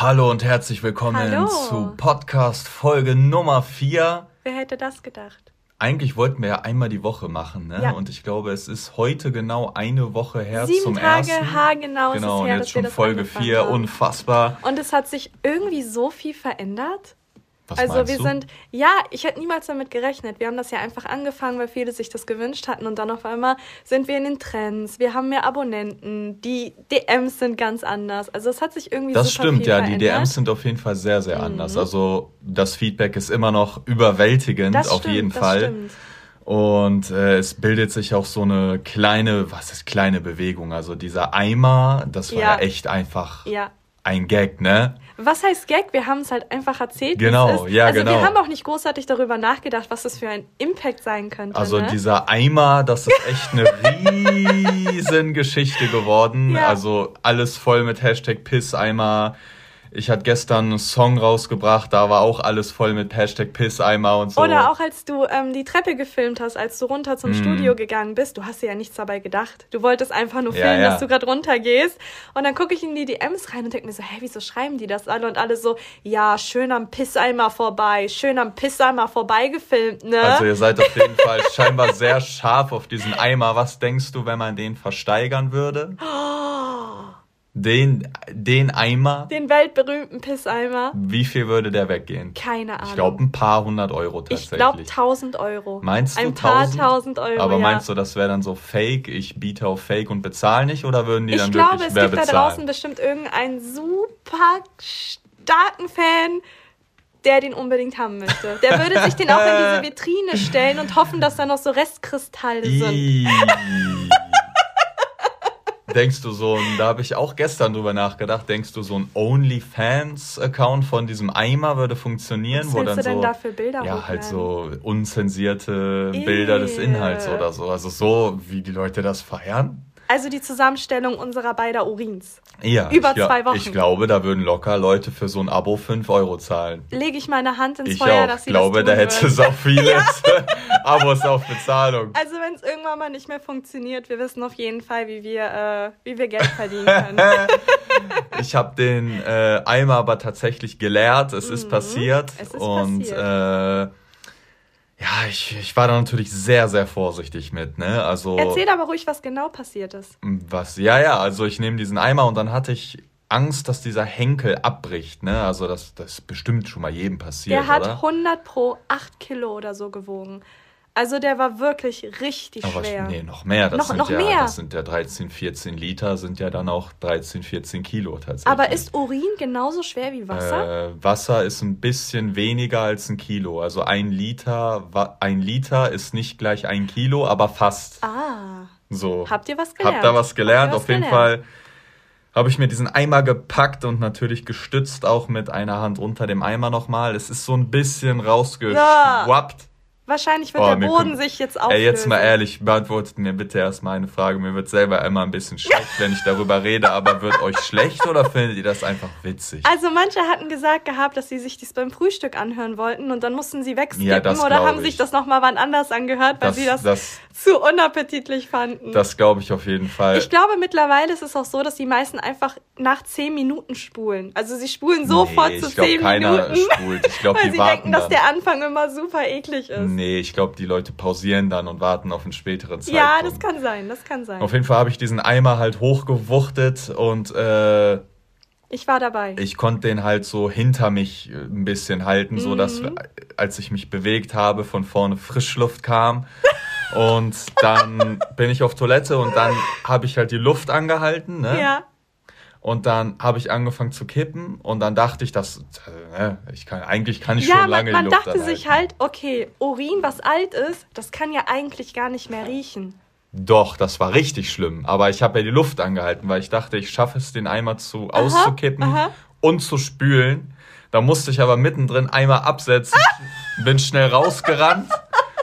Hallo und herzlich willkommen Hallo. zu Podcast Folge Nummer 4. Wer hätte das gedacht? Eigentlich wollten wir ja einmal die Woche machen, ne? Ja. Und ich glaube, es ist heute genau eine Woche her Sieben zum Tage, ersten. haargenau ist genau, es und her, jetzt dass wir schon Folge angefangen 4, haben. unfassbar. Und es hat sich irgendwie so viel verändert. Was also wir du? sind, ja, ich hätte niemals damit gerechnet. Wir haben das ja einfach angefangen, weil viele sich das gewünscht hatten und dann auf einmal sind wir in den Trends. Wir haben mehr Abonnenten, die DMs sind ganz anders. Also es hat sich irgendwie Das stimmt, ja, verändert. die DMs sind auf jeden Fall sehr, sehr anders. Mhm. Also das Feedback ist immer noch überwältigend, das auf stimmt, jeden das Fall. Stimmt. Und äh, es bildet sich auch so eine kleine, was ist kleine Bewegung? Also dieser Eimer, das war ja, Ja. echt einfach Ja. Ein Gag, ne? Was heißt Gag? Wir haben es halt einfach erzählt. Genau, ja, also genau. wir haben auch nicht großartig darüber nachgedacht, was das für ein Impact sein könnte. Also ne? dieser Eimer, das ist echt eine riesen Geschichte geworden. Ja. Also alles voll mit Hashtag Pisseimer. Ich hatte gestern einen Song rausgebracht, da war auch alles voll mit Hashtag Pisseimer und so. Oder auch als du ähm, die Treppe gefilmt hast, als du runter zum Mhm. Studio gegangen bist, du hast dir ja nichts dabei gedacht. Du wolltest einfach nur Ja, filmen, ja. dass du gerade runtergehst. Und dann gucke ich in die DMs rein und denke mir so, hä, wieso schreiben die das alle? Und alle so, ja, schön am Pisseimer vorbei, schön am Pisseimer vorbei gefilmt, ne? Also ihr seid auf jeden Fall scheinbar sehr scharf auf diesen Eimer. Was denkst du, wenn man den versteigern würde? Den, den Eimer, Den weltberühmten Pisseimer. wie viel würde der weggehen? Keine Ahnung. Ich glaube ein paar hundert Euro Ich tatsächlich. glaube 1000 Euro. Meinst du Ein paar 1000? tausend Euro, Aber ja. meinst du, das wäre dann so Fake? Ich biete auf Fake und bezahle nicht? Oder würden die ich dann glaube, wirklich es wer gibt da bezahlen? draußen bestimmt irgendeinen super starken Fan, der den unbedingt haben möchte. Der würde sich den auch in diese Vitrine stellen und hoffen, dass da noch so Restkristalle sind. Denkst du so, ein- da habe ich auch gestern drüber nachgedacht, denkst du, so ein OnlyFans-Account von diesem Eimer würde funktionieren? Was wo dann du denn so, da für Bilder Ja, halt so unzensierte Bilder des Ew. Inhalts oder so. Also so, wie die Leute das feiern? Also die Zusammenstellung unserer beider Urins. Ja, Über ich, zwei Wochen. Ich glaube, da würden locker Leute für so ein Abo 5 Euro zahlen. Lege ich meine Hand ins Ich Feuer, auch. dass sie glaube, das da tun hätte würden. es auch viele Abos auf Bezahlung. Also wenn es irgendwann mal nicht mehr funktioniert, wir wissen auf jeden Fall, wie wir, äh, wie wir Geld verdienen können. Ich habe den äh, Eimer aber tatsächlich geleert. Es ist passiert. Mhm. es ist und passiert. Äh, ja, ich, ich war da natürlich sehr, sehr vorsichtig mit. Ne? Also Erzähl aber ruhig, was genau passiert ist. was? Ja, ja. Also ich nehme diesen Eimer und dann hatte ich Angst, dass dieser Henkel abbricht. Ne? Also das, das ist bestimmt schon mal jedem passiert, Der hat oder? 100 pro 8 Kilo oder so gewogen. Also der war wirklich richtig Aber schwer. nee, noch mehr. Das Noch- sind noch ja, mehr? Das sind ja 13, 14 Liter, sind ja dann auch 13, 14 Kilo tatsächlich. Aber ist Urin genauso schwer wie Wasser? Äh, Wasser ist ein bisschen weniger als ein Kilo. Also ein Liter, ein Liter ist nicht gleich ein Kilo, aber fast ah, so. habt ihr was gelernt? Hab da was gelernt. Habt was Auf jeden gelernt? Fall habe ich mir diesen Eimer gepackt und natürlich gestützt auch mit einer Hand unter dem Eimer nochmal. Es ist so ein bisschen rausgeschwappt. Wahrscheinlich wird Oh, der Boden kommt- sich jetzt auflösen. Ey, jetzt mal ehrlich, beantwortet mir bitte erstmal eine Frage. Mir wird selber immer ein bisschen schlecht, wenn ich darüber rede, aber wird euch schlecht oder findet ihr das einfach witzig? Also manche hatten gesagt gehabt, dass sie sich dies beim Frühstück anhören wollten und dann mussten sie wegskippen Ja, oder glaub haben ich. sich das nochmal wann anders angehört, weil Das, sie das, das, zu unappetitlich fanden. das glaube ich auf jeden Fall. ich glaube, mittlerweile ist es auch so, dass die meisten einfach nach 10 Minuten spulen. Also sie spulen sofort nee, zu ich glaube, 10 keiner Minuten, spult. Ich glaube, weil die sie warten denken, dass dann. der Anfang immer super eklig ist. Nee, ich glaube, die Leute pausieren dann und warten auf einen späteren Zeitpunkt. ja, das kann sein, das kann sein. Auf jeden Fall habe ich diesen Eimer halt hochgewuchtet und äh, Ich war dabei. ich konnte den halt so hinter mich äh, ein bisschen halten, so dass Mhm. als ich mich bewegt habe, von vorne Frischluft kam. Und dann bin ich auf Toilette und dann habe ich halt die Luft angehalten, ne? ja. Und dann habe ich angefangen zu kippen und dann dachte ich, dass äh, ich kann eigentlich kann ich Ja, schon man, lange man die Luft dachte anhalten. sich halt, okay, Urin, was alt ist, das kann ja eigentlich gar nicht mehr riechen. Doch, das war richtig schlimm. Aber ich habe ja die Luft angehalten, weil ich dachte, ich schaffe es, den Eimer zu auszukippen aha. und zu spülen. Da musste ich aber mittendrin Eimer absetzen, bin schnell rausgerannt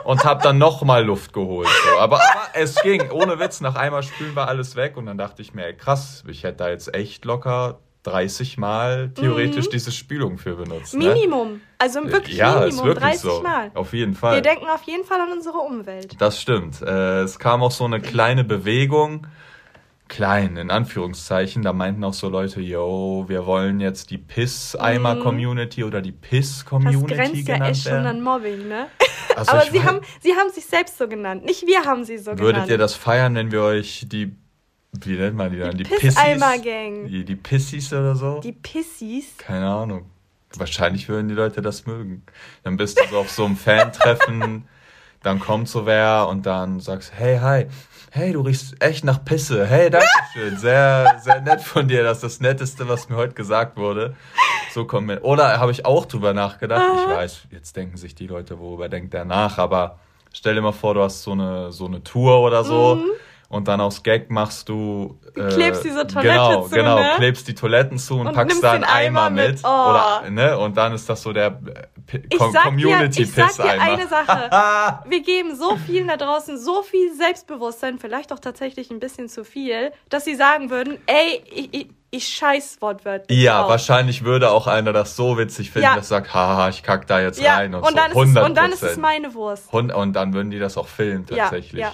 und habe dann nochmal Luft geholt. So. Aber, aber es ging, ohne Witz, nach Eimer spülen war alles weg und dann dachte ich mir, ey, krass, ich hätte da jetzt echt locker 30 Mal theoretisch diese Spülung für benutzt. Ne? Mhm. Minimum. Also wirklich ja, ist Minimum, wirklich 30 so. Mal. Auf jeden Fall. Wir denken auf jeden Fall an unsere Umwelt. Das stimmt. Äh, es kam auch so eine kleine Bewegung. Klein, in Anführungszeichen. Da meinten auch so Leute, yo, wir wollen jetzt die Piss-Eimer-Community oder die Mhm. Das Piss-Community grenzt ja echt schon an Mobbing, ne? Also Aber sie haben, sie haben sich selbst so genannt. Nicht wir haben sie so Würdet genannt. ihr das feiern, wenn wir euch die, wie nennt man die dann? Die, Piss-Eimer-Gang. Die, die Pissies oder so? Die Pissies. Keine Ahnung. Wahrscheinlich würden die Leute das mögen. Dann bist du so auf so einem Fan-Treffen, dann kommt so wer und dann sagst, hey, hi, hey, du riechst echt nach Pisse. Hey, danke schön. Sehr, sehr nett von dir. Das ist das Netteste, was mir heute gesagt wurde. So kommen wir. Oder habe ich auch drüber nachgedacht. Ich weiß, jetzt denken sich die Leute, worüber denkt der nach, aber stell dir mal vor, du hast so eine, so eine Tour oder so. Und dann aus Gag machst du. Äh, Klebst diese Toilette genau, zu, Genau, ne? klebst die Toiletten zu und, Und packst da einen Eimer, Eimer mit. Oh. Oder, ne? Und dann ist das so der äh, P- Ich sag, dir, eine Sache. Wir geben so vielen da draußen so viel Selbstbewusstsein, vielleicht auch tatsächlich ein bisschen zu viel, dass sie sagen würden, ey, ich, ich, ich scheiß wortwörtlich Ja, drauf. wahrscheinlich würde auch einer das so witzig finden, Ja. dass sagt, haha, ich kack da jetzt Ja, rein und, und, so. dann ist es, 100 und dann ist es meine Wurst. und, und dann würden die das auch filmen, tatsächlich. ja.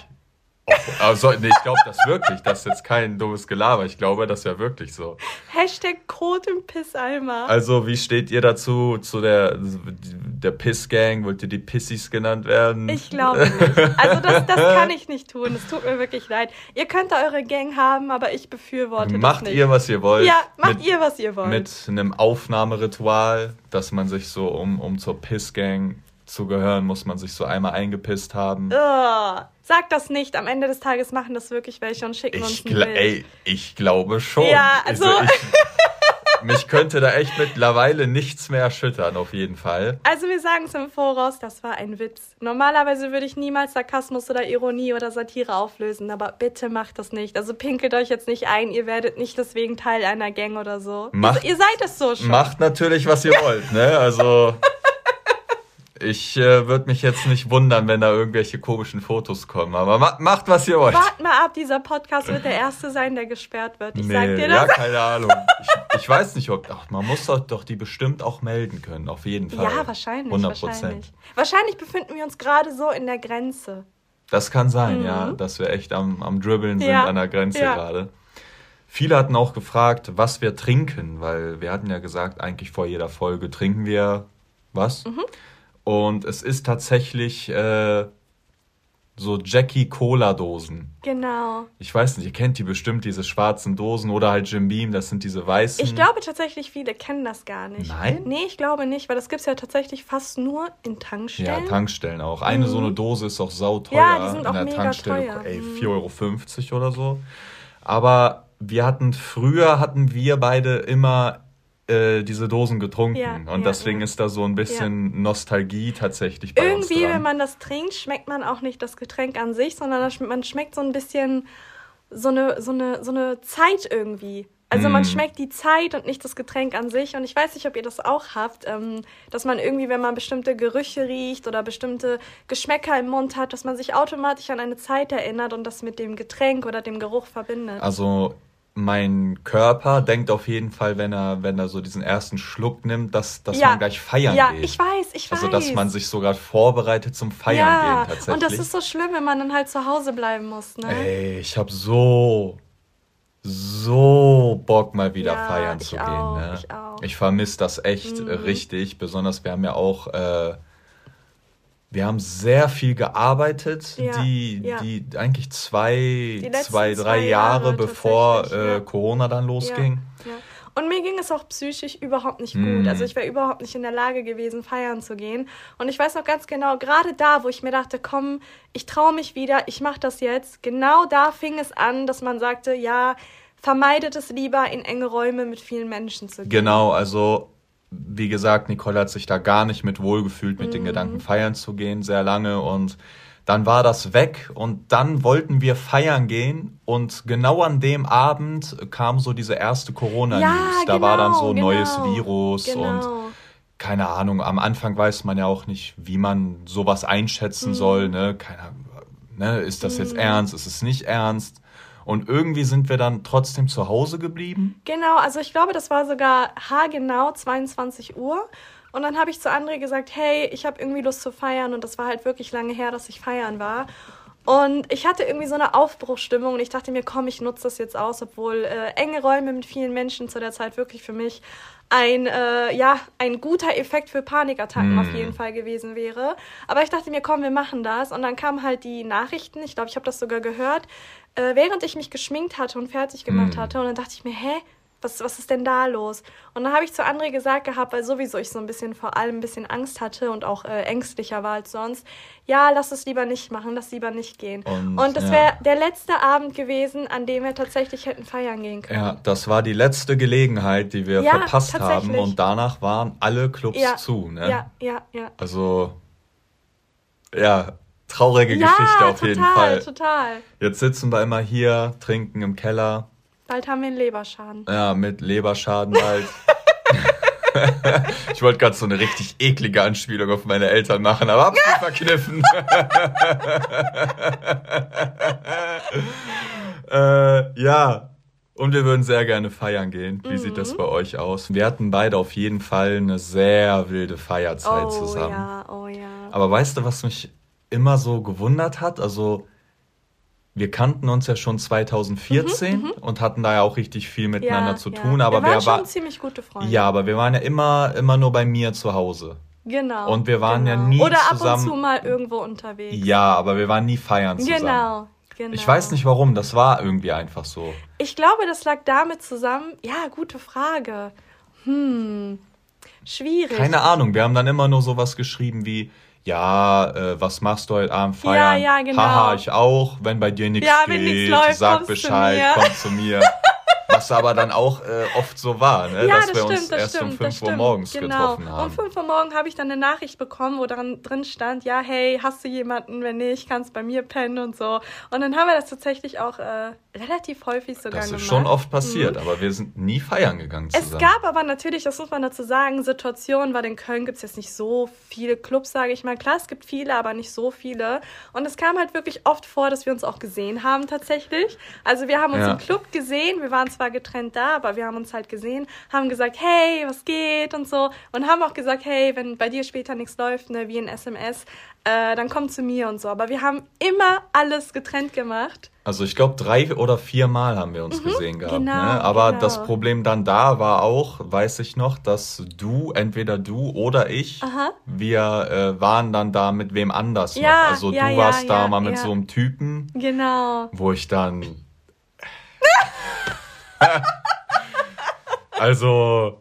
Also, nee, ich glaube das wirklich. Das ist jetzt kein dummes Gelaber. Ich glaube das ist ja wirklich so. Hashtag Kot im Pisseimer. Also, wie steht ihr dazu, zu der, der Piss-Gang? Wollt ihr die Pissies genannt werden? Ich glaube nicht. Also das, das kann ich nicht tun. Es tut mir wirklich leid. Ihr könnt da eure Gang haben, aber ich befürworte Macht das nicht. ihr, was ihr wollt. ja, macht mit, ihr, was ihr wollt. Mit einem Aufnahmeritual, dass man sich so, um, um zur Piss-Gang zu gehören, muss man sich so einmal eingepisst haben. Ugh. Sag das nicht. Am Ende des Tages machen das wirklich welche und schicken uns Ich, ein gla Bild. ey, ich glaube schon. Ja, also- ich, mich könnte da echt mittlerweile nichts mehr erschüttern, auf jeden Fall. Also wir sagen es im Voraus, das war ein Witz. Normalerweise würde ich niemals Sarkasmus oder Ironie oder Satire auflösen, aber bitte macht das nicht. Also pinkelt euch jetzt nicht ein, ihr werdet nicht deswegen Teil einer Gang oder so. Macht- ihr, ihr seid es so schon. Macht natürlich, was ihr wollt, ne? Also. Ich äh, würde mich jetzt nicht wundern, wenn da irgendwelche komischen Fotos kommen, aber ma macht, was ihr wollt. Wart mal ab, dieser Podcast wird der erste sein, der gesperrt wird. Ich sag dir ja, das. keine Ahnung. Ich, ich weiß nicht, ob. Ach, man muss doch, doch die bestimmt auch melden können, auf jeden Fall. Ja, wahrscheinlich, 100 wahrscheinlich. Wahrscheinlich befinden wir uns gerade so in der Grenze. Das kann sein, ja, dass wir echt am, am Dribbeln sind, Mhm. Ja, an der Grenze ja. gerade. Viele hatten auch gefragt, was wir trinken, weil wir hatten ja gesagt, eigentlich vor jeder Folge trinken wir was. Mhm. Und es ist tatsächlich äh, so Jackie Cola Dosen. Genau. Ich weiß nicht, ihr kennt die bestimmt, diese schwarzen Dosen oder halt Jim Beam, das sind diese weißen. Ich glaube tatsächlich, viele kennen das gar nicht. Nein? Nee, ich glaube nicht, weil das gibt es ja tatsächlich fast nur in Ja, Tankstellen. Tankstellen auch. Eine so eine Dose ist auch sauteuer. Mhm. Ja, die sind in auch der mega Tankstelle. teuer. Ey, Mhm. 4,50 Euro oder so. Aber wir hatten, früher hatten wir beide immer äh, diese Dosen getrunken. Ja, und ja, deswegen ja. ist da so ein bisschen Nostalgie tatsächlich bei uns Irgendwie, wenn man das trinkt, schmeckt man auch nicht das Getränk an sich, sondern man schmeckt so ein bisschen so eine, so eine, so eine Zeit irgendwie. Also man Mm. schmeckt die Zeit und nicht das Getränk an sich. Und ich weiß nicht, ob ihr das auch habt, ähm, dass man irgendwie, wenn man bestimmte Gerüche riecht oder bestimmte Geschmäcker im Mund hat, dass man sich automatisch an eine Zeit erinnert und das mit dem Getränk oder dem Geruch verbindet. Also mein Körper denkt auf jeden Fall, wenn er, wenn er so diesen ersten Schluck nimmt, dass, dass Ja. man gleich feiern ja, geht. ich weiß, ich weiß. also dass man sich sogar vorbereitet zum Feiern ja, gehen tatsächlich. und das ist so schlimm, wenn man dann halt zu Hause bleiben muss, ne? Ey, ich hab so, so Bock mal wieder Ja, feiern zu auch, gehen. Ne? ich auch. Ich vermisse das echt Mhm. richtig. Besonders wir haben ja auch, äh, wir haben sehr viel gearbeitet, Ja, die, ja. die eigentlich zwei, letzten zwei, drei zwei Jahre, Jahre bevor äh, ja. Corona dann losging. Und mir ging es auch psychisch überhaupt nicht Mm. gut. Also ich wäre überhaupt nicht in der Lage gewesen, feiern zu gehen. Und ich weiß noch ganz genau, gerade da, wo ich mir dachte, komm, ich traue mich wieder, ich mache das jetzt, genau da fing es an, dass man sagte, ja, vermeidet es lieber, in enge Räume mit vielen Menschen zu gehen. Genau, also wie gesagt, Nicole hat sich da gar nicht mit wohlgefühlt, mit Mhm. den Gedanken feiern zu gehen, sehr lange. Und dann war das weg und dann wollten wir feiern gehen und genau an dem Abend kam so diese erste Corona-News. Ja, da war dann genau, so ein neues genau, Virus und Genau. keine Ahnung, am Anfang weiß man ja auch nicht, wie man sowas einschätzen Mhm. soll, ne? Keine ne? Ist das jetzt ernst, ist es nicht ernst? Und irgendwie sind wir dann trotzdem zu Hause geblieben. Genau, also ich glaube, das war sogar haargenau 22 Uhr. Und dann habe ich zu André gesagt, hey, ich habe irgendwie Lust zu feiern. Und das war halt wirklich lange her, dass ich feiern war. Und ich hatte irgendwie so eine Aufbruchstimmung und ich dachte mir, komm, ich nutze das jetzt aus, obwohl äh, enge Räume mit vielen Menschen zu der Zeit wirklich für mich ein, äh, ja, ein guter Effekt für Panikattacken mm. auf jeden Fall gewesen wäre. Aber ich dachte mir, komm, wir machen das. Und dann kamen halt die Nachrichten, ich glaube, ich habe das sogar gehört, äh, während ich mich geschminkt hatte und fertig gemacht mm. hatte. Und dann dachte ich mir, hä, was, was ist denn da los? Und dann habe ich zu André gesagt gehabt, weil sowieso ich so ein bisschen vor allem ein bisschen Angst hatte und auch äh, ängstlicher war als sonst. Ja, lass es lieber nicht machen, lass lieber nicht gehen. Und, und das ja. wäre der letzte Abend gewesen, an dem wir tatsächlich hätten feiern gehen können. Ja, das war die letzte Gelegenheit, die wir ja, verpasst haben. Und danach waren alle Clubs ja. zu. Ne? Ja, ja, ja. Also, ja, traurige Geschichte auf total, jeden Fall. Total. Jetzt sitzen wir immer hier, trinken im Keller Bald haben wir einen Leberschaden. Ja, mit Leberschaden bald. ich wollte gerade so eine richtig eklige Anspielung auf meine Eltern machen, aber hab's nicht verkniffen. äh, ja, und wir würden sehr gerne feiern gehen. Wie mhm. sieht das mhm. bei euch aus? Wir hatten beide auf jeden Fall eine sehr wilde Feierzeit oh, zusammen. Ja, oh ja. Aber weißt du, was mich immer so gewundert hat? Also wir kannten uns ja schon 2014 mhm, mhm, und hatten da ja auch richtig viel miteinander ja, zu tun. Ja. Aber wir waren wir schon ziemlich gute Freunde. Ja, aber wir waren ja immer, immer nur bei mir zu Hause. Genau. Und wir waren genau. ja nie Oder zusammen. Oder ab und zu mal irgendwo unterwegs. Ja, aber wir waren nie feiern zusammen. Genau. Genau. Ich weiß nicht warum, das war irgendwie einfach so. Ich glaube, das lag damit zusammen. Ja, gute Frage. Hm, schwierig. Keine Ahnung, wir haben dann immer nur sowas geschrieben wie, ja, äh, was machst du heute Abend feiern? Ja, ja, genau. Haha, ich auch. Wenn bei dir nichts ja, geht, läuft, sag Bescheid, komm zu mir. Was aber dann auch äh, oft so war, ne? Ja, dass das wir stimmt, uns erst stimmt, um 5 Uhr morgens genau. getroffen haben. Um 5 Uhr morgens habe ich dann eine Nachricht bekommen, wo dran, drin stand, ja, hey, hast du jemanden? Wenn nicht, kannst bei mir pennen und so. Und dann haben wir das tatsächlich auch äh, relativ häufig sogar gemacht. Das ist gemacht. schon oft passiert, mhm. aber wir sind nie feiern gegangen zusammen. Es gab aber natürlich, das muss man dazu sagen, Situationen, weil in Köln gibt es jetzt nicht so viele Clubs, sage ich mal. Klar, es gibt viele, aber nicht so viele. Und es kam halt wirklich oft vor, dass wir uns auch gesehen haben tatsächlich. Also wir haben uns ja. im Club gesehen, wir waren zwar getrennt da, aber wir haben uns halt gesehen, haben gesagt, hey, was geht und so. Und haben auch gesagt, hey, wenn bei dir später nichts läuft, ne, wie ein SMS, äh, dann komm zu mir und so. Aber wir haben immer alles getrennt gemacht. Also ich glaube, drei oder vier Mal haben wir uns mhm, gesehen gehabt. Genau, ne? Aber genau. das Problem dann da war auch, weiß ich noch, dass du, entweder du oder ich, Aha. wir äh, waren dann da mit wem anders ja, noch. Also ja, du warst ja, da mal mit so einem Typen. Genau. Wo ich dann... also...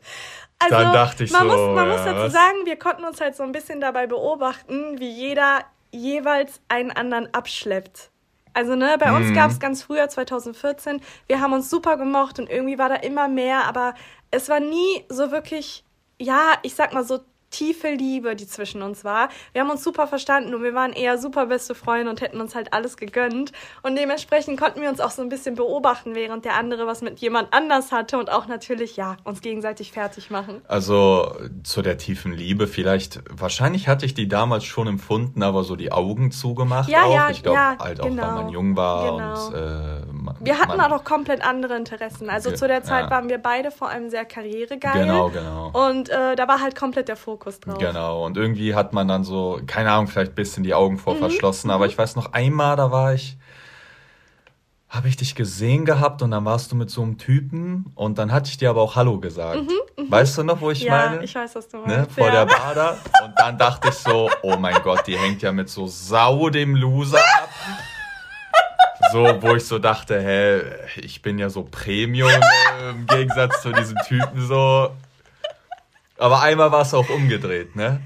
Also, dann dachte ich man so. Muss, man ja, muss dazu was? sagen, wir konnten uns halt so ein bisschen dabei beobachten, wie jeder jeweils einen anderen abschleppt. Also, ne, bei uns mhm. gab es ganz früher, 2014, wir haben uns super gemocht und irgendwie war da immer mehr, aber es war nie so wirklich, ja, ich sag mal so tiefe Liebe, die zwischen uns war. Wir haben uns super verstanden und wir waren eher super beste Freunde und hätten uns halt alles gegönnt. Und dementsprechend konnten wir uns auch so ein bisschen beobachten, während der andere was mit jemand anders hatte und auch natürlich, ja, uns gegenseitig fertig machen. Also zu der tiefen Liebe vielleicht, wahrscheinlich hatte ich die damals schon empfunden, aber so die Augen zugemacht ja, auch. Ja, ich glaube, ja, halt auch, genau, weil man jung war genau. und äh, man, Wir hatten man, auch noch komplett andere Interessen. Also zu der Zeit ja. waren wir beide vor allem sehr karrieregeil. Genau, genau. Und äh, da war halt komplett der Fokus Fokus drauf. Genau, und irgendwie hat man dann so, keine Ahnung, vielleicht ein bisschen die Augen vor mhm. verschlossen, aber mhm. ich weiß noch einmal, da war ich, habe ich dich gesehen gehabt und dann warst du mit so einem Typen und dann hatte ich dir aber auch Hallo gesagt. Mhm, mh. Weißt du noch, wo ich ja, meine? Ja, ich weiß, was du ne, meinst. Ne? Vor ja. der Bader. Und dann dachte ich so, oh mein Gott, die hängt ja mit so sau dem Loser ab. So, wo ich so dachte, hä, ich bin ja so Premium im Gegensatz zu diesem Typen so. Aber einmal war es auch umgedreht, ne?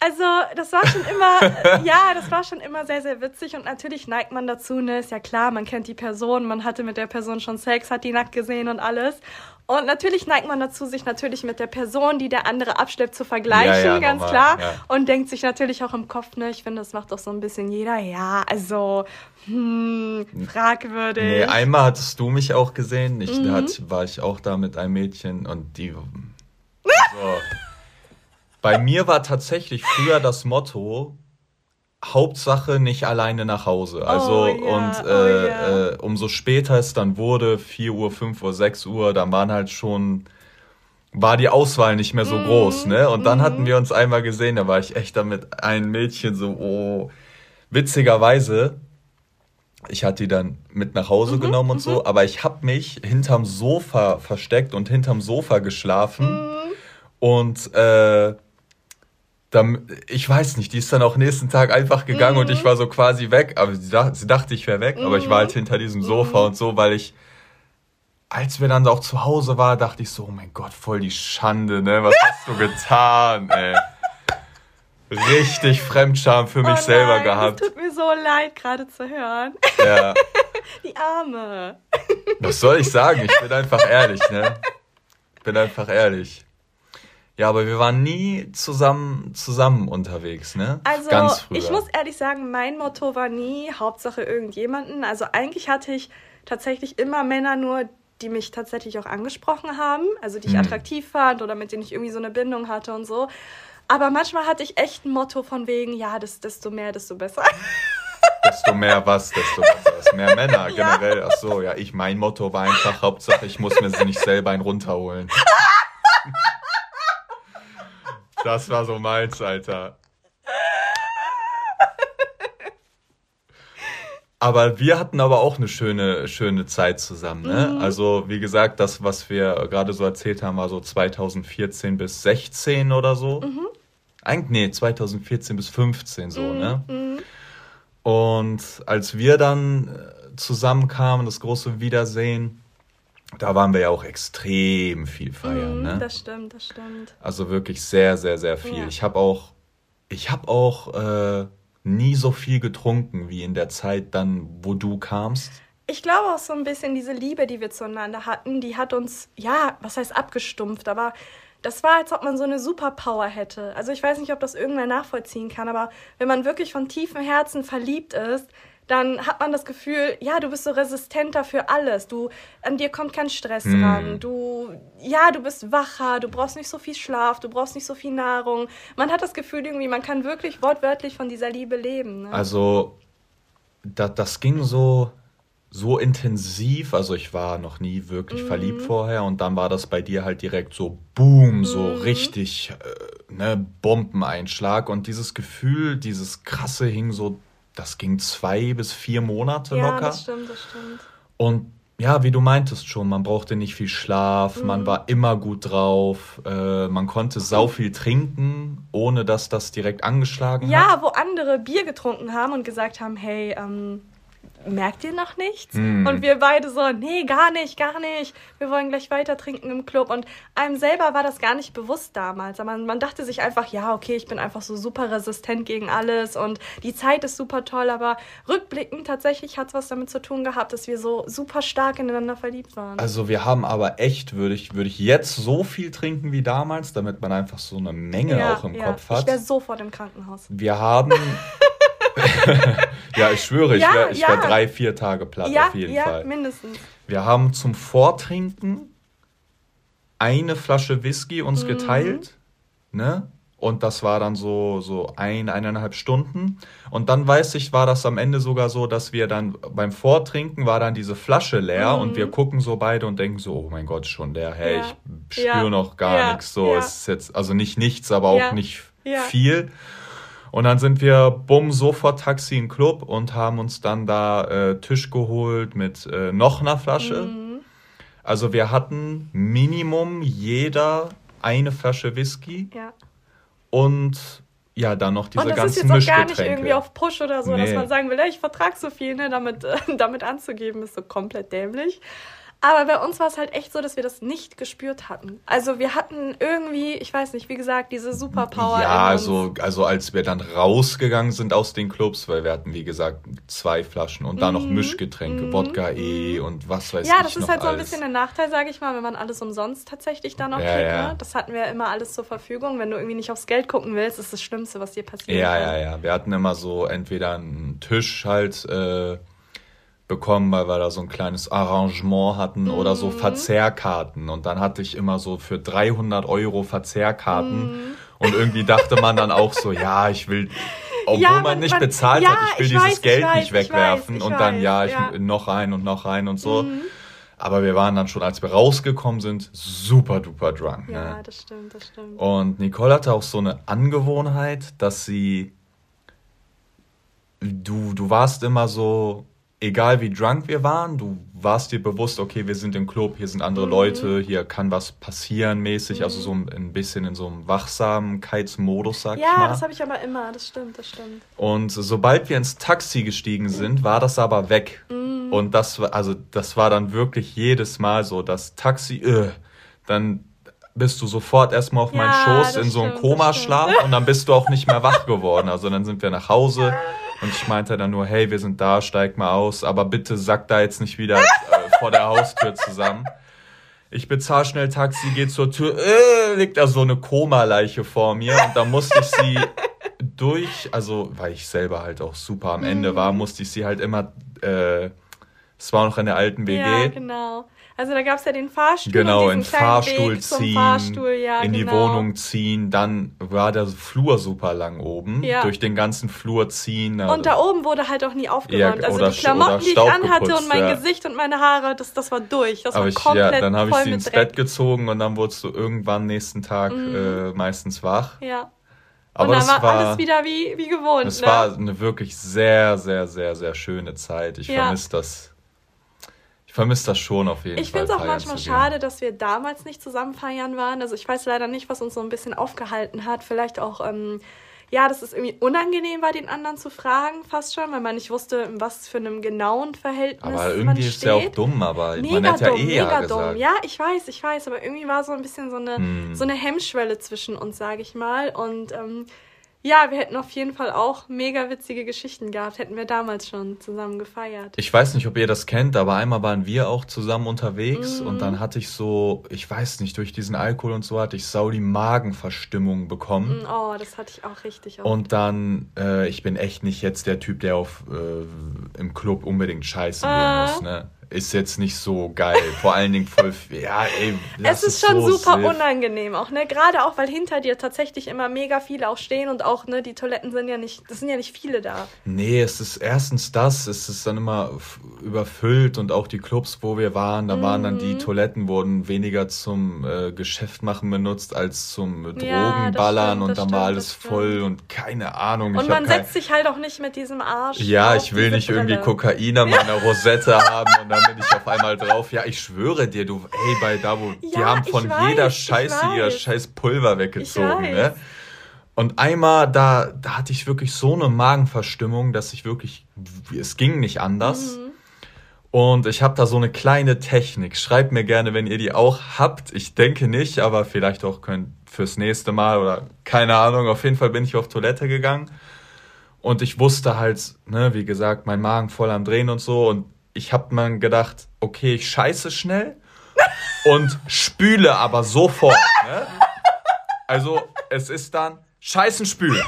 Also, das war schon immer, ja, das war schon immer sehr, sehr witzig und natürlich neigt man dazu, ne, ist ja klar, man kennt die Person, man hatte mit der Person schon Sex, hat die nackt gesehen und alles. Und natürlich neigt man dazu, sich natürlich mit der Person, die der andere abschleppt, zu vergleichen, ja, ja, ganz normal, klar. Ja. Und denkt sich natürlich auch im Kopf, ne, ich finde, das macht doch so ein bisschen jeder, ja, also, hm, fragwürdig. Nee, einmal hattest du mich auch gesehen, ich, mhm. da hat, war ich auch da mit einem Mädchen und die also, bei mir war tatsächlich früher das Motto, Hauptsache nicht alleine nach Hause. Also oh, yeah, und äh, oh, yeah. äh, umso später es dann wurde, 4 Uhr, 5 Uhr, 6 Uhr, dann waren halt schon, war die Auswahl nicht mehr so mm, groß, ne? Und dann mm. hatten wir uns einmal gesehen, da war ich echt damit ein Mädchen so, oh, witzigerweise ich hatte die dann mit nach Hause Mhm, genommen und so, aber ich habe mich hinterm Sofa versteckt und hinterm Sofa geschlafen. Mhm. Und äh, dann, ich weiß nicht, die ist dann auch nächsten Tag einfach gegangen und Mhm. ich war so quasi weg. Aber sie, dach, sie dachte, ich wäre weg, aber ich war halt hinter diesem Sofa und so, weil ich, als wir dann auch zu Hause waren, dachte ich so, oh mein Gott, voll die Schande, ne? Was hast du getan, ey? Richtig Fremdscham für mich oh selber nein, gehabt. Es tut mir so leid, gerade zu hören. Ja. Die Arme. Was soll ich sagen? Ich bin einfach ehrlich, ne? Ich bin einfach ehrlich. Ja, aber wir waren nie zusammen, zusammen unterwegs, ne? Also, Ganz früher. ich muss ehrlich sagen, mein Motto war nie Hauptsache irgendjemanden. Also, eigentlich hatte ich tatsächlich immer Männer nur, die mich tatsächlich auch angesprochen haben, also die ich Hm. attraktiv fand oder mit denen ich irgendwie so eine Bindung hatte und so. Aber manchmal hatte ich echt ein Motto von wegen, ja, das, desto mehr, desto besser. desto mehr was, desto besser. Mehr Männer Ja. generell. Ach so, ja, ich, mein Motto war einfach, Hauptsache, ich muss mir sie nicht selber einen runterholen. Das war so meins, Alter. Aber wir hatten aber auch eine schöne, schöne Zeit zusammen. Ne? Mhm. Also, wie gesagt, das, was wir gerade so erzählt haben, war so 2014 bis 16 oder so. Mhm. Eigentlich, nee, 2014 bis 15 so, ne? Mhm. Und als wir dann äh, zusammenkamen, das große Wiedersehen, da waren wir ja auch extrem viel feiern. Mhm, ne? Das stimmt, das stimmt. Also wirklich sehr, sehr, sehr viel. Ja. Ich habe auch, ich habe auch äh, nie so viel getrunken wie in der Zeit dann, wo du kamst. Ich glaube auch so ein bisschen diese Liebe, die wir zueinander hatten, die hat uns, ja, was heißt abgestumpft, aber das war, als ob man so eine Superpower hätte. Also ich weiß nicht, ob das irgendwer nachvollziehen kann, aber wenn man wirklich von tiefem Herzen verliebt ist, dann hat man das Gefühl, ja, du bist so resistenter für alles. Du, an dir kommt kein Stress Hm. ran. Du, ja, du bist wacher, du brauchst nicht so viel Schlaf, du brauchst nicht so viel Nahrung. Man hat das Gefühl irgendwie, man kann wirklich wortwörtlich von dieser Liebe leben. Ne? Also, da, das ging so, so intensiv. Also, ich war noch nie wirklich verliebt vorher. Und dann war das bei dir halt direkt so Boom, so richtig, äh, ne, Bombeneinschlag. Und dieses Gefühl, dieses krasse hing so, das ging zwei bis vier Monate ja, locker. das stimmt, das stimmt. Und ja, wie du meintest schon, man brauchte nicht viel Schlaf, man war immer gut drauf, äh, man konnte sau viel trinken, ohne dass das direkt angeschlagen hat. Ja, wo andere Bier getrunken haben und gesagt haben, hey, ähm, merkt ihr noch nichts? Mm. Und wir beide so, nee, gar nicht, gar nicht. Wir wollen gleich weiter trinken im Club. Und einem selber war das gar nicht bewusst damals. Aber man, man dachte sich einfach, ja, okay, ich bin einfach so super resistent gegen alles und die Zeit ist super toll. Aber rückblickend tatsächlich hat es was damit zu tun gehabt, dass wir so super stark ineinander verliebt waren. Also wir haben aber echt, würde ich, würde ich jetzt so viel trinken wie damals, damit man einfach so eine Menge auch im Kopf Ich hat. wäre sofort im Krankenhaus. Wir haben, ja, ich schwöre, ich Ja, wäre ich wär ja. drei, vier Tage platt ja, auf jeden ja, Fall. mindestens. Wir haben zum Vortrinken eine Flasche Whisky uns Mhm. geteilt, ne? Und das war dann so, so ein, eineinhalb Stunden. Und dann weiß ich, war das am Ende sogar so, dass wir dann beim Vortrinken war dann diese Flasche leer und wir gucken so beide und denken so, oh mein Gott, schon leer. Hey, Mhm. Ja. ich spüre Ja. noch gar Ja. nichts. So, Ja. es ist jetzt, also nicht nichts, aber auch Ja. nicht Ja. viel. Und dann sind wir, bumm, sofort Taxi in den Club und haben uns dann da äh, Tisch geholt mit äh, noch einer Flasche. Mhm. Also wir hatten Minimum jeder eine Flasche Whisky Ja. und ja, dann noch diese und das ist ganzen jetzt auch gar nicht Mischgetränke. irgendwie auf Push oder so, dass Nee. man sagen will, "Ja, ich vertrag so viel, ne, damit, äh, damit anzugeben, ist so komplett dämlich. Aber bei uns war es halt echt so, dass wir das nicht gespürt hatten. Also wir hatten irgendwie, ich weiß nicht, wie gesagt, diese Superpower. ja, also, also als wir dann rausgegangen sind aus den Clubs, weil wir hatten, wie gesagt, zwei Flaschen und dann noch Mischgetränke, Wodka E und was weiß Mhm. Ja, ich das noch ist halt so ein bisschen ein Nachteil, sage ich mal, wenn man alles umsonst tatsächlich dann noch Ja, kriegt. ja. Ne? Das hatten wir ja immer alles zur Verfügung. Wenn du irgendwie nicht aufs Geld gucken willst, ist das Schlimmste, was dir passieren Ja, kann. ja, ja. Wir hatten immer so entweder einen Tisch halt äh, bekommen, weil wir da so ein kleines Arrangement hatten oder Mhm. so Verzehrkarten. Und dann hatte ich immer so für 300 Euro Verzehrkarten. Mhm. Und irgendwie dachte man dann auch so, ja, ich will, obwohl Ja, man, man- nicht man- bezahlt ja, hat, ich will ich dieses weiß, ich Geld weiß, nicht ich wegwerfen. weiß, ich und dann, ja, ich ja. Mhm. noch rein und noch rein und so. Aber wir waren dann schon, als wir rausgekommen sind, super duper drunk. Ja, ne? das stimmt, das stimmt. Und Nicole hatte auch so eine Angewohnheit, dass sie. Du, du warst immer so egal wie drunk wir waren, du warst dir bewusst, okay, wir sind im Club, hier sind andere Mhm. Leute, hier kann was passieren mäßig, also so ein bisschen in so einem Wachsamkeitsmodus, sag ich Ja, mal. das habe ich aber immer, das stimmt, das stimmt. Und sobald wir ins Taxi gestiegen sind, war das aber weg. Mhm. Und das war, also das war dann wirklich jedes Mal so, das Taxi, äh, dann bist du sofort erstmal auf meinen Ja, Schoß das in so einen stimmt, das Komaschlaf und dann bist du auch nicht mehr wach geworden. Also dann sind wir nach Hause und ich meinte dann nur, hey, wir sind da, steig mal aus, aber bitte sack da jetzt nicht wieder äh, vor der Haustür zusammen. Ich bezahl schnell Taxi, geh zur Tür, äh, liegt da so eine Koma-Leiche vor mir und da musste ich sie durch, also weil ich selber halt auch super am Mhm. Ende war, musste ich sie halt immer, äh, es war noch in der alten WG, Ja, genau. Also da gab es ja den Fahrstuhl. genau, in kleinen Fahrstuhl Weg zum ziehen, Fahrstuhl, ja, in die genau. Wohnung ziehen, dann war der Flur super lang oben, Ja. durch den ganzen Flur ziehen. Und da oben wurde halt auch nie aufgeräumt. Ja, also die Klamotten, die ich anhatte geputzt, und mein ja. Gesicht und meine Haare, das, das war durch. Das aber war ich, komplett ja, dann habe ich sie ins Dreck. Mhm. Bett gezogen und dann wurdest du irgendwann nächsten Tag äh, meistens wach. Ja. Aber und dann war, war, alles wieder wie, wie gewohnt. Es ne? war eine wirklich sehr, sehr, sehr, sehr schöne Zeit. Ich Ja. vermisse das. Ich vermisse das schon auf jeden Ich Fall. finde es auch manchmal schade, dass wir damals nicht zusammen feiern waren. Also ich weiß leider nicht, was uns so ein bisschen aufgehalten hat. Vielleicht auch, ähm, ja, dass es irgendwie unangenehm war, den anderen zu fragen, fast schon, weil man nicht wusste, in was für einem genauen Verhältnis Aber man irgendwie ist es ja auch steht. dumm, aber man Mega hätte ja dumm, eh ja mega gesagt. dumm. Ja, ich weiß, ich weiß, aber irgendwie war so ein bisschen so eine, Hm. so eine Hemmschwelle zwischen uns, sage ich mal. Und ähm, ja, wir hätten auf jeden Fall auch mega witzige Geschichten gehabt, hätten wir damals schon zusammen gefeiert. Ich weiß nicht, ob ihr das kennt, aber einmal waren wir auch zusammen unterwegs Mhm. und dann hatte ich so, ich weiß nicht, durch diesen Alkohol und so hatte ich sau die Magenverstimmung bekommen. Mm, Oh, das hatte ich auch richtig oft. Und dann, äh, ich bin echt nicht jetzt der Typ, der auf äh, im Club unbedingt scheißen Ah. gehen muss, ne? Ist jetzt nicht so geil. Vor allen Dingen voll, ja, ey, es ist schon so super Siff. unangenehm auch, ne? Gerade auch, weil hinter dir tatsächlich immer mega viele auch stehen und auch, ne, die Toiletten sind ja nicht, das sind ja nicht viele da. Nee, es ist erstens das, es ist dann immer überfüllt und auch die Clubs, wo wir waren, da waren dann Mhm. die Toiletten wurden weniger zum äh, Geschäft machen benutzt als zum Ja, Drogenballern das und dann war alles voll und keine Ahnung. Und man hab kein, setzt sich halt auch nicht mit diesem Arsch. ja, ich will nicht irgendwie. Kokain an meiner Rosette haben und dann bin ich auf einmal drauf. Ja, ich schwöre dir, du, ey, bei da wo, die Ja, haben ich von weiß, jeder Scheiße ihr scheiß Pulver weggezogen, ne? Und einmal, da, da hatte ich wirklich so eine Magenverstimmung, dass ich wirklich, es ging nicht anders. Mhm. Und ich habe da so eine kleine Technik. Schreibt mir gerne, wenn ihr die auch habt. Ich denke nicht, aber vielleicht auch könnt fürs nächste Mal oder keine Ahnung. Auf jeden Fall bin ich auf Toilette gegangen. Und ich wusste halt, ne, wie gesagt, mein Magen voll am Drehen und so. Und ich habe mir gedacht, okay, ich scheiße schnell und spüle aber sofort. Ne? Also es ist dann scheißen spülen.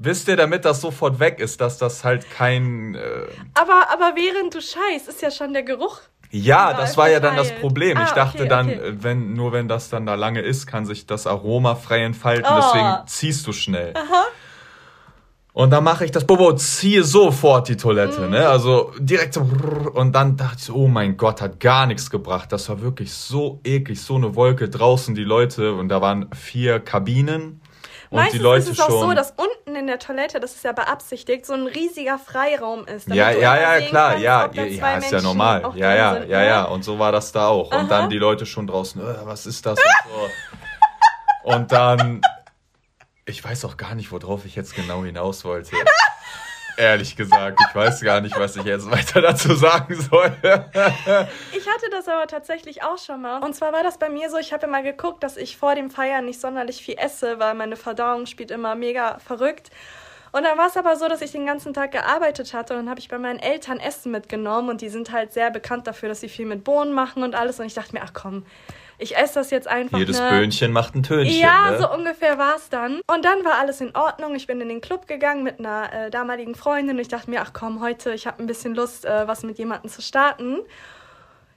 Wisst ihr, damit das sofort weg ist, dass das halt kein... Äh, Aber, aber während du scheißt, ist ja schon der Geruch. ja, das war ja dann das. Problem. Ich Ah, dachte okay, dann, okay. wenn nur wenn das dann da lange ist, kann sich das Aroma frei entfalten. Oh. Deswegen ziehst du schnell. Und dann mache ich das Bobo, ziehe sofort die Toilette, Mhm. ne? Also direkt so. Und dann dachte ich, oh mein Gott, hat gar nichts gebracht. Das war wirklich so eklig, so eine Wolke draußen, die Leute. Und da waren vier Kabinen. Und Meistens die Leute ist es auch so, dass unten in der Toilette, das ist ja beabsichtigt, so ein riesiger Freiraum ist. Ja, ja, ja, klar, kannst, ja, ja, ja, ist ja normal. Ja, ja, sind, ja, ne? ja. Und so war das da auch. Und Aha. dann die Leute schon draußen, äh, was ist das? Und, so. und dann, ich weiß auch gar nicht, worauf ich jetzt genau hinaus wollte. Ehrlich gesagt, ich weiß gar nicht, was ich jetzt weiter dazu sagen soll. Ich hatte das aber tatsächlich auch schon mal. Und zwar war das bei mir so, ich habe immer geguckt, dass ich vor dem Feiern nicht sonderlich viel esse, weil meine Verdauung spielt immer mega verrückt. Und dann war es aber so, dass ich den ganzen Tag gearbeitet hatte und dann habe ich bei meinen Eltern Essen mitgenommen und die sind halt sehr bekannt dafür, dass sie viel mit Bohnen machen und alles. Und ich dachte mir, ach komm, ich esse das jetzt einfach. Jedes ne? Böhnchen macht ein Tönchen. Ja, ne? so ungefähr war es dann. Und dann war alles in Ordnung. Ich bin in den Club gegangen mit einer äh, damaligen Freundin und ich dachte mir, ach komm, heute, ich habe ein bisschen Lust, äh, was mit jemandem zu starten.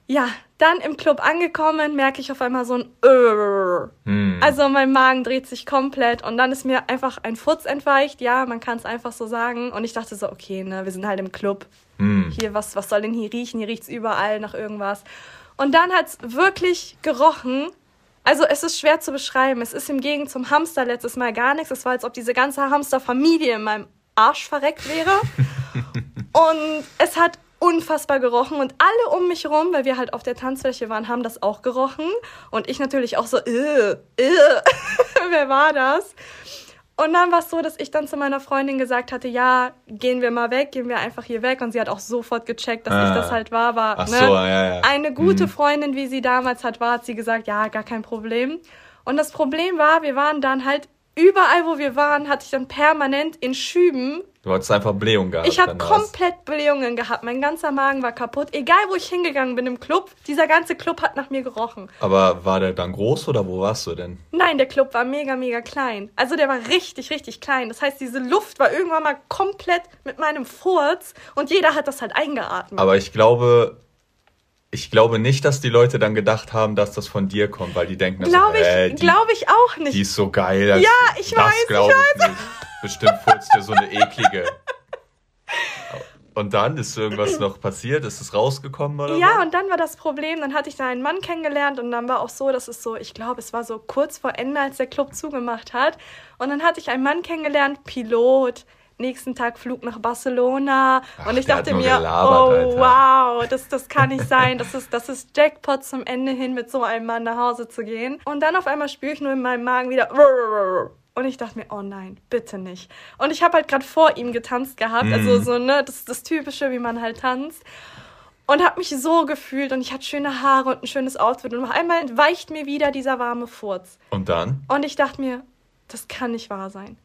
Ja, dann im Club angekommen, merke ich auf einmal so ein. Hm. Also mein Magen dreht sich komplett und dann ist mir einfach ein Furz entweicht. Ja, man kann es einfach so sagen. Und ich dachte so, okay, ne, wir sind halt im Club. Hm. Hier, was, was soll denn hier riechen? Hier riecht's überall nach irgendwas. Und dann hat's wirklich gerochen. Also es ist schwer zu beschreiben. Es ist im Gegensatz zum Hamster letztes Mal gar nichts. Es war, als ob diese ganze Hamsterfamilie in meinem Arsch verreckt wäre. Und es hat unfassbar gerochen und alle um mich rum, weil wir halt auf der Tanzfläche waren, haben das auch gerochen. Und ich natürlich auch so, äh, äh, wer war das? Und dann war es so, dass ich dann zu meiner Freundin gesagt hatte, ja, gehen wir mal weg, gehen wir einfach hier weg. Und sie hat auch sofort gecheckt, dass ah. ich das halt war. war Ach ne? so, ja, ja. Eine gute mhm. Freundin, wie sie damals hat, war, hat sie gesagt, ja, gar kein Problem. Und das Problem war, wir waren dann halt überall, wo wir waren, hatte ich dann permanent in Schüben. Du hattest einfach Blähungen gehabt. Ich habe komplett Blähungen gehabt. Mein ganzer Magen war kaputt. Egal, wo ich hingegangen bin im Club, dieser ganze Club hat nach mir gerochen. Aber war der dann groß oder wo warst du denn? Nein, der Club war mega, mega klein. Also der war richtig, richtig klein. Das heißt, diese Luft war irgendwann mal komplett mit meinem Furz und jeder hat das halt eingeatmet. Aber ich glaube, ich glaube nicht, dass die Leute dann gedacht haben, dass das von dir kommt, weil die denken, glaube ich, äh, glaube ich auch nicht. Die ist so geil. ja, ich das weiß, ich weiß. Nicht. Bestimmt furzt dir so eine eklige. Und dann ist irgendwas noch passiert? Ist es rausgekommen oder Ja, was? und dann war das Problem, dann hatte ich da einen Mann kennengelernt und dann war auch so, dass es so, ich glaube, es war so kurz vor Ende, als der Club zugemacht hat. Und dann hatte ich einen Mann kennengelernt, Pilot, nächsten Tag Flug nach Barcelona. Ach, und ich dachte mir, oh Alter. wow, das, das kann nicht sein. Das ist, das ist Jackpot zum Ende hin, mit so einem Mann nach Hause zu gehen. Und dann auf einmal spüre ich nur in meinem Magen wieder. Und ich dachte mir, oh nein, bitte nicht. Und ich habe halt gerade vor ihm getanzt gehabt. Mm. Also so, ne, das ist das Typische, wie man halt tanzt. Und habe mich so gefühlt und ich hatte schöne Haare und ein schönes Outfit. Und noch einmal entweicht mir wieder dieser warme Furz. Und dann? Und ich dachte mir, das kann nicht wahr sein.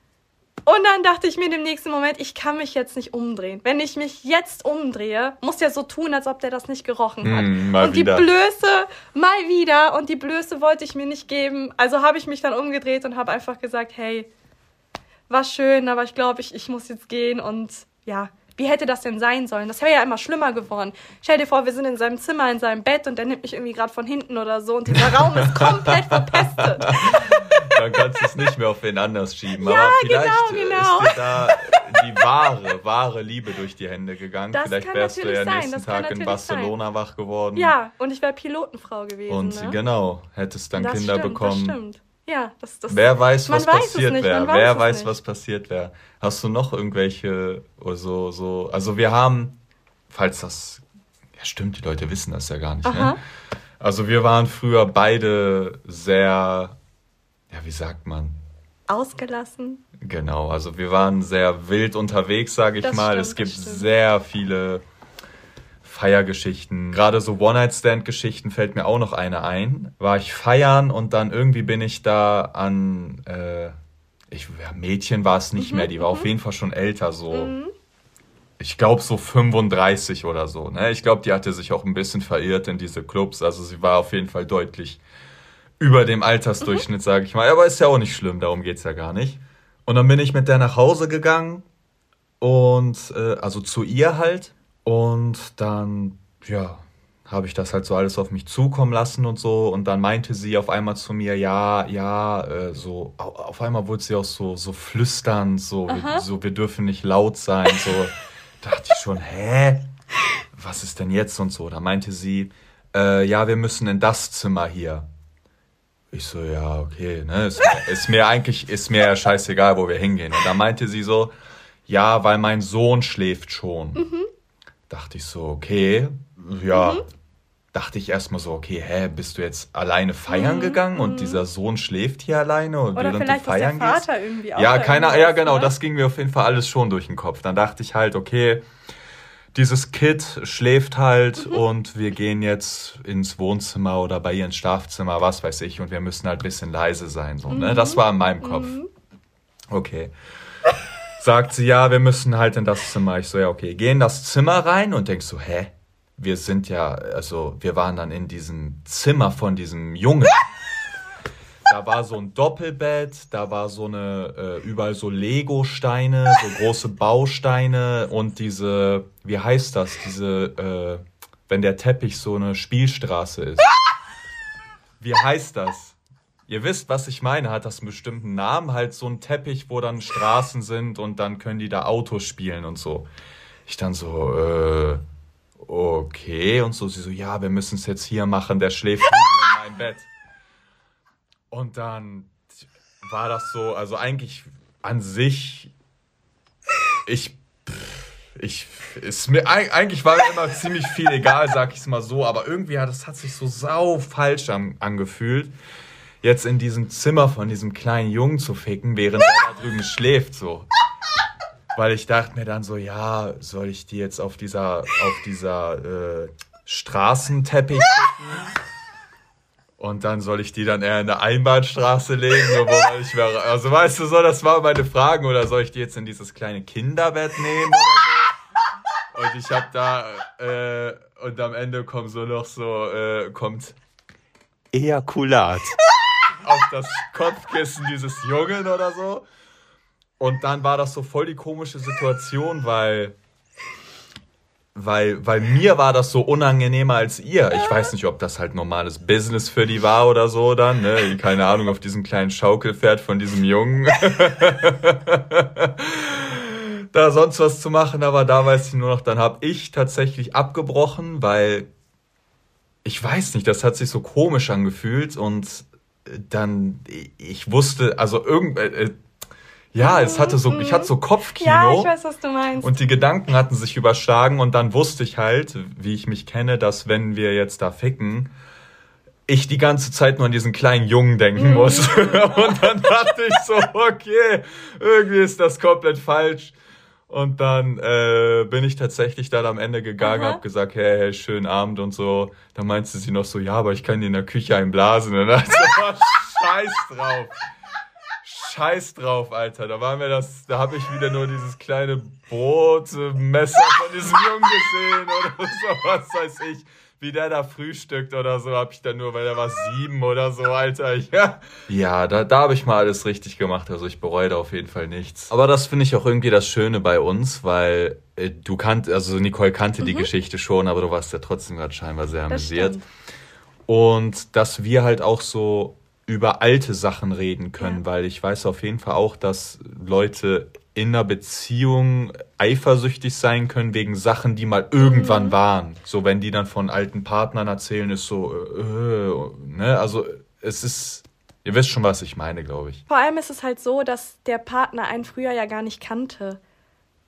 Und dann dachte ich mir im nächsten Moment, ich kann mich jetzt nicht umdrehen. Wenn ich mich jetzt umdrehe, muss der so tun, als ob der das nicht gerochen hat. Mm, und die wieder. Blöße mal wieder und die Blöße wollte ich mir nicht geben. Also habe ich mich dann umgedreht und habe einfach gesagt, hey, war schön, aber ich glaube, ich, ich muss jetzt gehen und ja, wie hätte das denn sein sollen? Das wäre ja immer schlimmer geworden. Stell dir vor, wir sind in seinem Zimmer, in seinem Bett und der nimmt mich irgendwie gerade von hinten oder so und dieser Raum ist komplett verpestet. Dann kannst du es nicht mehr auf wen anders schieben. Ja, Aber vielleicht genau, genau. ist dir da die wahre, wahre Liebe durch die Hände gegangen. Das vielleicht wärst du ja sein. nächsten Tag in Barcelona sein. wach geworden. Ja, und ich wäre Pilotenfrau gewesen. Und ne? genau, hättest dann das Kinder stimmt, bekommen. Das stimmt. Ja, das, das, Wer weiß, was weiß passiert wäre. Wer weiß, was passiert wäre. Hast du noch irgendwelche oder so, so. Also wir haben, falls das. Ja, stimmt, die Leute wissen das ja gar nicht. Ne? Also wir waren früher beide sehr ja, wie sagt man? Ausgelassen. Genau, also wir waren sehr wild unterwegs, sage ich das mal. Stimmt, es gibt sehr viele Feiergeschichten. Gerade so One-Night-Stand-Geschichten fällt mir auch noch eine ein. War ich feiern und dann irgendwie bin ich da an, äh, ich, ja, Mädchen war es nicht mhm, mehr, die war auf mhm. jeden Fall schon älter, so. Mhm. Ich glaube so 35 oder so. Ne? Ich glaube, die hatte sich auch ein bisschen verirrt in diese Clubs. Also sie war auf jeden Fall deutlich über dem Altersdurchschnitt, mhm. sage ich mal. Aber ist ja auch nicht schlimm, darum geht's ja gar nicht. Und dann bin ich mit der nach Hause gegangen und äh, also zu ihr halt. Und dann, ja, habe ich das halt so alles auf mich zukommen lassen und so. Und dann meinte sie auf einmal zu mir, ja, ja, äh, so, auf einmal wurde sie auch so, so flüsternd, so, wir, so, wir dürfen nicht laut sein. So, dachte ich schon, hä? Was ist denn jetzt und so? Da meinte sie, äh, ja, wir müssen in das Zimmer hier. Ich so, ja, okay, ne, ist, ist mir eigentlich, ist mir ja scheißegal, wo wir hingehen. Und da meinte sie so, ja, weil mein Sohn schläft schon. Mhm. Dachte ich so, okay, ja. Mhm. Dachte ich erstmal so, okay, hä, bist du jetzt alleine feiern mhm. gegangen und mhm. dieser Sohn schläft hier alleine und Oder während du feiern ist der Vater gehst? Ja, keine, ja, genau, ne? das ging mir auf jeden Fall alles schon durch den Kopf. Dann dachte ich halt, okay, dieses Kid schläft halt mhm. und wir gehen jetzt ins Wohnzimmer oder bei ihr ins Schlafzimmer, was weiß ich, und wir müssen halt ein bisschen leise sein. So, ne? Das war in meinem Kopf. Mhm. Okay. Sagt sie, ja, wir müssen halt in das Zimmer. Ich so, ja, okay. Geh in das Zimmer rein und denkst so, hä? Wir sind ja, also wir waren dann in diesem Zimmer von diesem Jungen. Da war so ein Doppelbett, da war so eine, äh, überall so Lego-Steine, so große Bausteine und diese, wie heißt das, diese, äh, wenn der Teppich so eine Spielstraße ist. Wie heißt das? Ihr wisst, was ich meine, hat das einen bestimmten Namen, halt so ein Teppich, wo dann Straßen sind und dann können die da Autos spielen und so. Ich dann so, äh, okay, und so, sie so, ja, wir müssen es jetzt hier machen, der schläft in meinem Bett. Und dann war das so, also eigentlich an sich, ich, ich, ist mir, eigentlich war mir immer ziemlich viel egal, sag ich es mal so, aber irgendwie hat es hat sich so sau falsch an, angefühlt, jetzt in diesem Zimmer von diesem kleinen Jungen zu ficken, während er da drüben schläft, so. Weil ich dachte mir dann so, ja, soll ich die jetzt auf dieser, auf dieser äh, Straßenteppich ficken? Und dann soll ich die dann eher in der Einbahnstraße legen, wo ich wäre. Also weißt du so, das waren meine Fragen. Oder soll ich die jetzt in dieses kleine Kinderbett nehmen oder so? Und ich hab da, äh, und am Ende kommt so noch so, äh, kommt Ejakulat auf das Kopfkissen dieses Jungen oder so. Und dann war das so voll die komische Situation, weil weil, weil mir war das so unangenehmer als ihr. Ich weiß nicht, ob das halt normales Business für die war oder so dann, ne? Keine Ahnung, auf diesem kleinen Schaukelpferd von diesem Jungen. da sonst was zu machen, aber da weiß ich nur noch, dann habe ich tatsächlich abgebrochen, weil ich weiß nicht, das hat sich so komisch angefühlt und dann, ich wusste, also irgend, äh, ja, es hatte so, ich hatte so Kopfkino. Ja, ich weiß, was du meinst. Und die Gedanken hatten sich überschlagen und dann wusste ich halt, wie ich mich kenne, dass wenn wir jetzt da ficken, ich die ganze Zeit nur an diesen kleinen Jungen denken mhm. muss. und dann dachte ich so, okay, irgendwie ist das komplett falsch. Und dann äh, bin ich tatsächlich dann am Ende gegangen, Aha. hab gesagt, hey, hey, schönen Abend und so. Dann meinte sie noch so, ja, aber ich kann dir in der Küche einblasen. Und dann so, scheiß drauf. Scheiß drauf, Alter. Da war mir das, da habe ich wieder nur dieses kleine Brotmesser von diesem Jungen gesehen oder so, was weiß ich. Wie der da frühstückt oder so, habe ich dann nur, weil er war sieben oder so, Alter. Ja, ja da, da habe ich mal alles richtig gemacht. Also ich bereue da auf jeden Fall nichts. Aber das finde ich auch irgendwie das Schöne bei uns, weil äh, du kannt, also Nicole kannte mhm. die Geschichte schon, aber du warst ja trotzdem gerade scheinbar sehr amüsiert. Und dass wir halt auch so über alte Sachen reden können, ja. weil ich weiß auf jeden Fall auch, dass Leute in einer Beziehung eifersüchtig sein können wegen Sachen, die mal irgendwann mhm. waren. So wenn die dann von alten Partnern erzählen, ist so, äh, äh, ne, also es ist, ihr wisst schon, was ich meine, glaube ich. Vor allem ist es halt so, dass der Partner einen früher ja gar nicht kannte.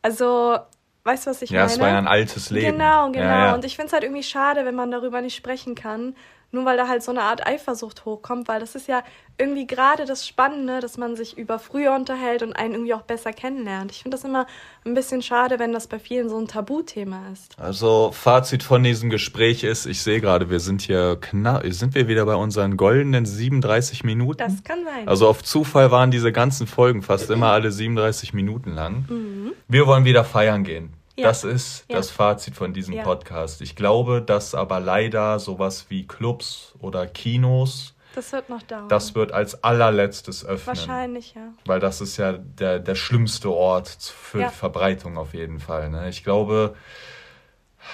Also Weißt du, was ich ja, meine? Ja, es war ja ein altes Leben. Genau, genau. Ja, ja. Und ich finde es halt irgendwie schade, wenn man darüber nicht sprechen kann nur weil da halt so eine Art Eifersucht hochkommt, weil das ist ja irgendwie gerade das Spannende, dass man sich über früher unterhält und einen irgendwie auch besser kennenlernt. Ich finde das immer ein bisschen schade, wenn das bei vielen so ein Tabuthema ist. Also Fazit von diesem Gespräch ist, ich sehe gerade, wir sind hier knapp, sind wir wieder bei unseren goldenen 37 Minuten? Das kann sein. Also auf Zufall waren diese ganzen Folgen fast immer alle 37 Minuten lang. Mhm. Wir wollen wieder feiern gehen. Ja. Das ist ja. das Fazit von diesem ja. Podcast. Ich glaube, dass aber leider sowas wie Clubs oder Kinos, das wird noch dauern. Das wird als allerletztes öffnen. Wahrscheinlich, ja. Weil das ist ja der, der schlimmste Ort für Verbreitung auf jeden Fall. Ne? Ich glaube,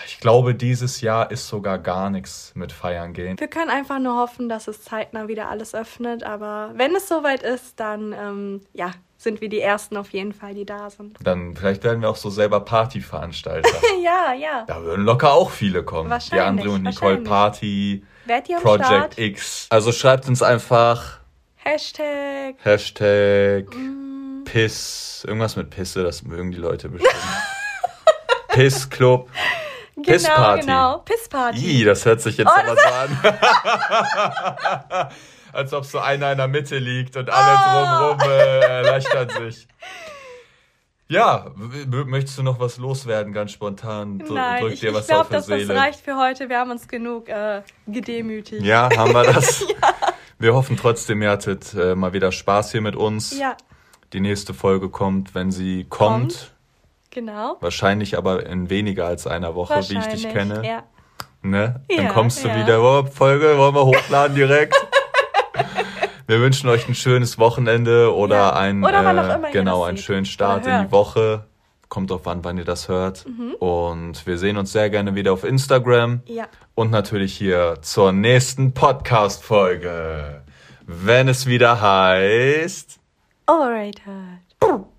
ich glaube, dieses Jahr ist sogar gar nichts mit Feiern gehen. Wir können einfach nur hoffen, dass es zeitnah wieder alles öffnet. Aber wenn es soweit ist, dann ähm, ja, sind wir die Ersten auf jeden Fall, die da sind. Dann vielleicht werden wir auch so selber Partyveranstalter. ja, ja. Da würden locker auch viele kommen. Wahrscheinlich. Die Andre und Nicole Party, Project Start? X. Also schreibt uns einfach Hashtag. Hashtag mm. Piss. Irgendwas mit Pisse, das mögen die Leute bestimmt. Piss Club. Genau, Pissparty. Genau, Pissparty. Ih, das hört sich jetzt oh, aber so an. als ob so einer in der Mitte liegt und alle oh. drumherum äh, erleichtern sich. Ja, möchtest du noch was loswerden, ganz spontan? Nein, Drück dir ich, was ich glaube, dass Seele. das reicht für heute. Wir haben uns genug äh, gedemütigt. Ja, haben wir das? ja. Wir hoffen trotzdem, ihr hattet äh, mal wieder Spaß hier mit uns. Ja. Die nächste Folge kommt, wenn sie kommt. kommt. Genau. Wahrscheinlich aber in weniger als einer Woche, wie ich dich kenne. Ja. Ne? Ja, Dann kommst du ja. wieder. Oh, Folge wollen wir hochladen direkt. Wir wünschen euch ein schönes Wochenende oder ja. ein oder äh, genau einen schönen Start in die Woche. Kommt drauf an, wann ihr das hört. Mhm. Und wir sehen uns sehr gerne wieder auf Instagram. Ja. Und natürlich hier zur nächsten Podcast-Folge. Wenn es wieder heißt. Overrated.